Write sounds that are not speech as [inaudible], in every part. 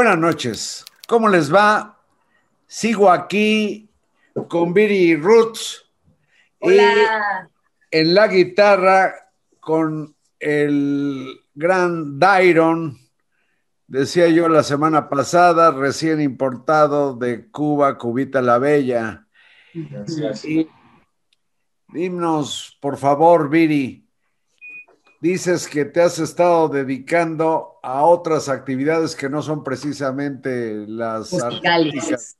Buenas noches. ¿Cómo les va? Sigo aquí con Viri Roots. Hola. Y en la guitarra con el gran Dairon. Decía yo la semana pasada, recién importado de Cuba, Cubita la Bella. Gracias. Y dinos, por favor, Viri, dices que te has estado dedicando a otras actividades que no son precisamente las artísticas.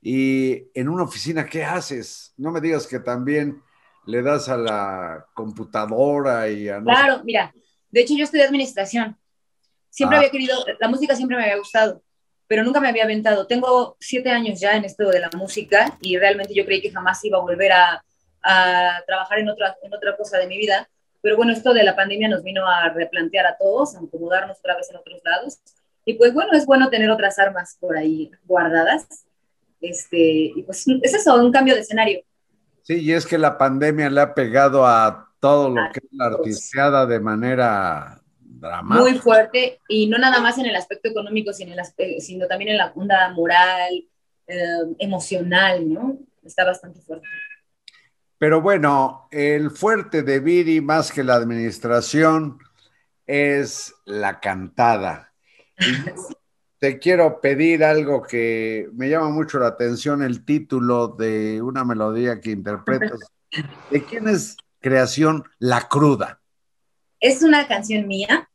Y en una oficina, ¿qué haces? No me digas que también le das a la computadora y a... no sé- Claro, mira, de hecho yo estudié administración. Siempre Ah. había querido, la música siempre me había gustado, pero nunca me había aventado. Tengo siete años ya en esto de la música y realmente yo creí que jamás iba a volver a, a trabajar en otra, en otra cosa de mi vida. Pero bueno, esto de la pandemia nos vino a replantear a todos, a acomodarnos otra vez en otros lados. Y pues bueno, es bueno tener otras armas por ahí guardadas. Este, y pues es eso, un cambio de escenario. Sí, y es que la pandemia le ha pegado a todo lo A que es la artisteada de manera dramática. muy fuerte y no nada más en el aspecto económico, sino, en el aspe- sino también en la onda moral, eh, emocional, ¿no? Está bastante fuerte. Pero bueno, el fuerte de Viri, más que la administración, es la cantada. Te quiero pedir algo que me llama mucho la atención, el título de una melodía que interpretas. ¿De quién es creación La Cruda? Es una canción mía,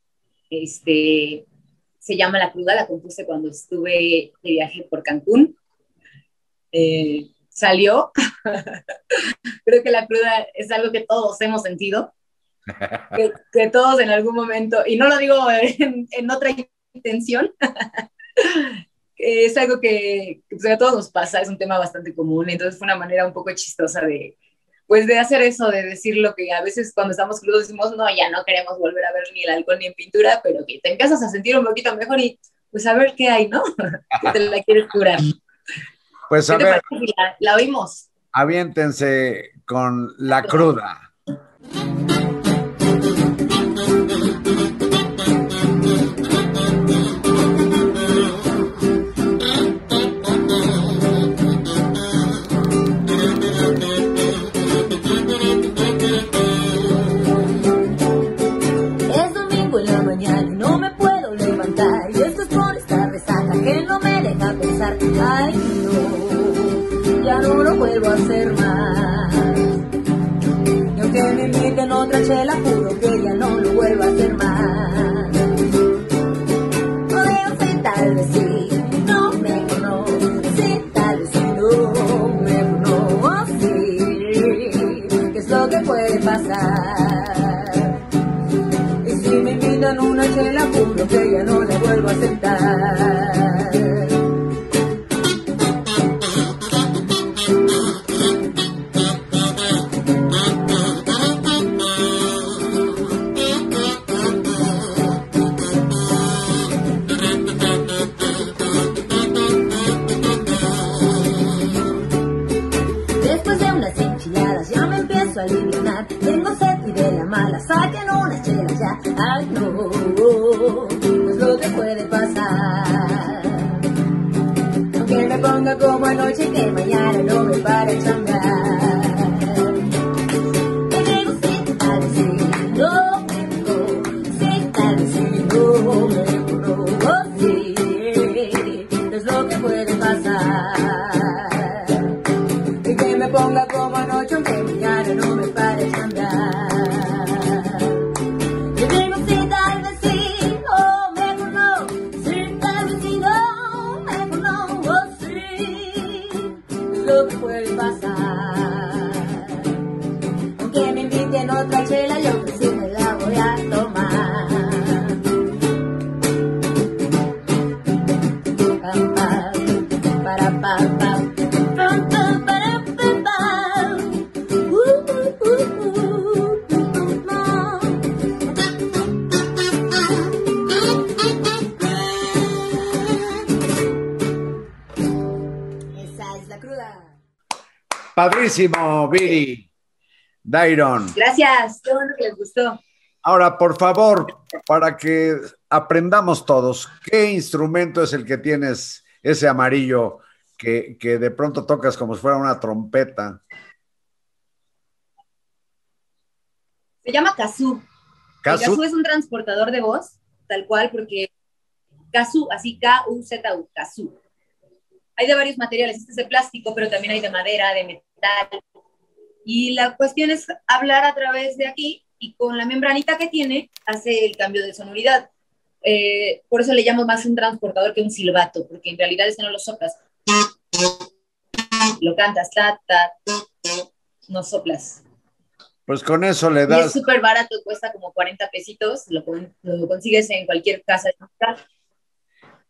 este, se llama La Cruda, la compuse cuando estuve de viaje por Cancún. Eh, salió. [laughs] Creo que la cruda es algo que todos hemos sentido, que, todos en algún momento, y no lo digo en, otra intención, [laughs] es algo que, que, pues, a todos nos pasa, es un tema bastante común, entonces fue una manera un poco chistosa de, pues de hacer eso, de decir lo que a veces cuando estamos crudos decimos, no, ya no queremos volver a ver ni el alcohol ni en pintura, pero que te empiezas a sentir un poquito mejor y pues a ver qué hay, ¿no? [laughs] que te la quieres curar. Pues ¿Qué a ver, parece si la, la oímos? aviéntense con La Cruda. Chela, juro que ya no lo vuelvo a hacer más. Pues lo que puede pasar. Aunque me ponga como anoche que mañana no me para chambear. Es que que ponga como anoche, aunque mañana no me Padrísimo, Viri. Dairon. Gracias, qué bueno que les gustó. Ahora, por favor, para que aprendamos todos, ¿qué instrumento es el que tienes ese amarillo que, que de pronto tocas como si fuera una trompeta? Se llama kazoo. El ¿Kazoo? kazoo es un transportador de voz, tal cual, porque kazoo, así K-U-Z-U, kazoo. Hay de varios materiales, este es de plástico, pero también hay de madera, de metal. Y la cuestión es hablar a través de aquí y con la membranita que tiene hace el cambio de sonoridad. Eh, por eso le llamo más un transportador que un silbato, porque en realidad ese no lo soplas. Lo cantas, ta, ta, no soplas. Pues con eso le Y es das, súper barato, cuesta como 40 pesitos, lo, lo consigues en cualquier casa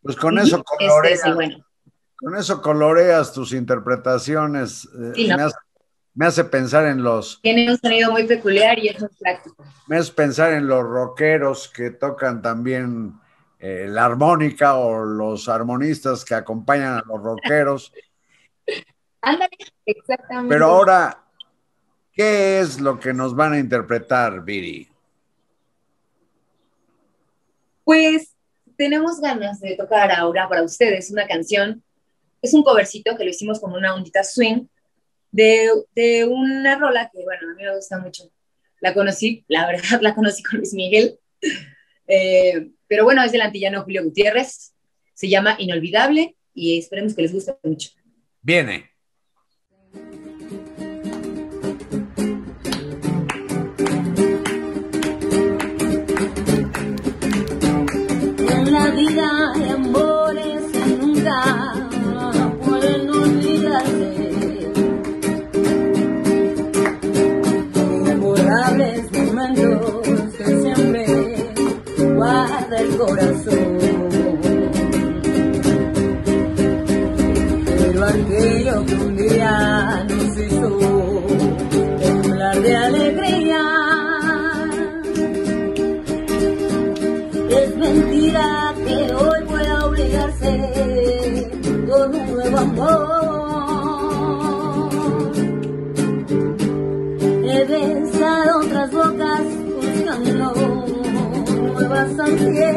pues con eso este coloreas, es el bueno. Con eso coloreas tus interpretaciones. eh, Sí, ¿no? me, hace, me hace pensar en los, Tiene un sonido muy peculiar y es muy práctico. me hace pensar en los rockeros que tocan también eh, la armónica o los armonistas que acompañan a los rockeros. Ándale, exactamente. Pero ahora, ¿qué es lo que nos van a interpretar, Viri? Pues tenemos ganas de tocar ahora para ustedes una canción. Es un covercito que lo hicimos con una ondita swing de, de una rola que, bueno, a mí me gusta mucho. La conocí, la verdad, [laughs] la conocí con Luis Miguel. Eh, pero bueno, es del antillano Julio Gutiérrez. Se llama Inolvidable y esperemos que les guste mucho. Viene. En la vida con un nuevo amor. He besado otras bocas buscando nuevas ansiedades.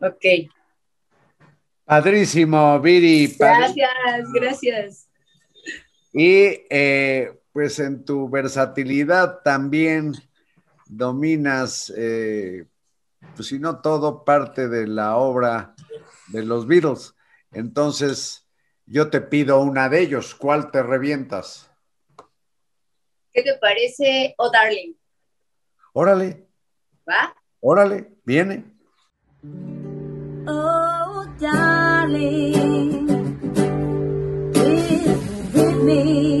Ok. Padrísimo, Viri. Gracias, gracias. Y eh, pues en tu versatilidad también dominas eh, pues si no todo, parte de la obra de los Beatles. Entonces, yo te pido una de ellos. ¿Cuál te revientas? ¿Qué te parece, oh darling? Órale. ¿Va? Órale, viene. Oh darling, me.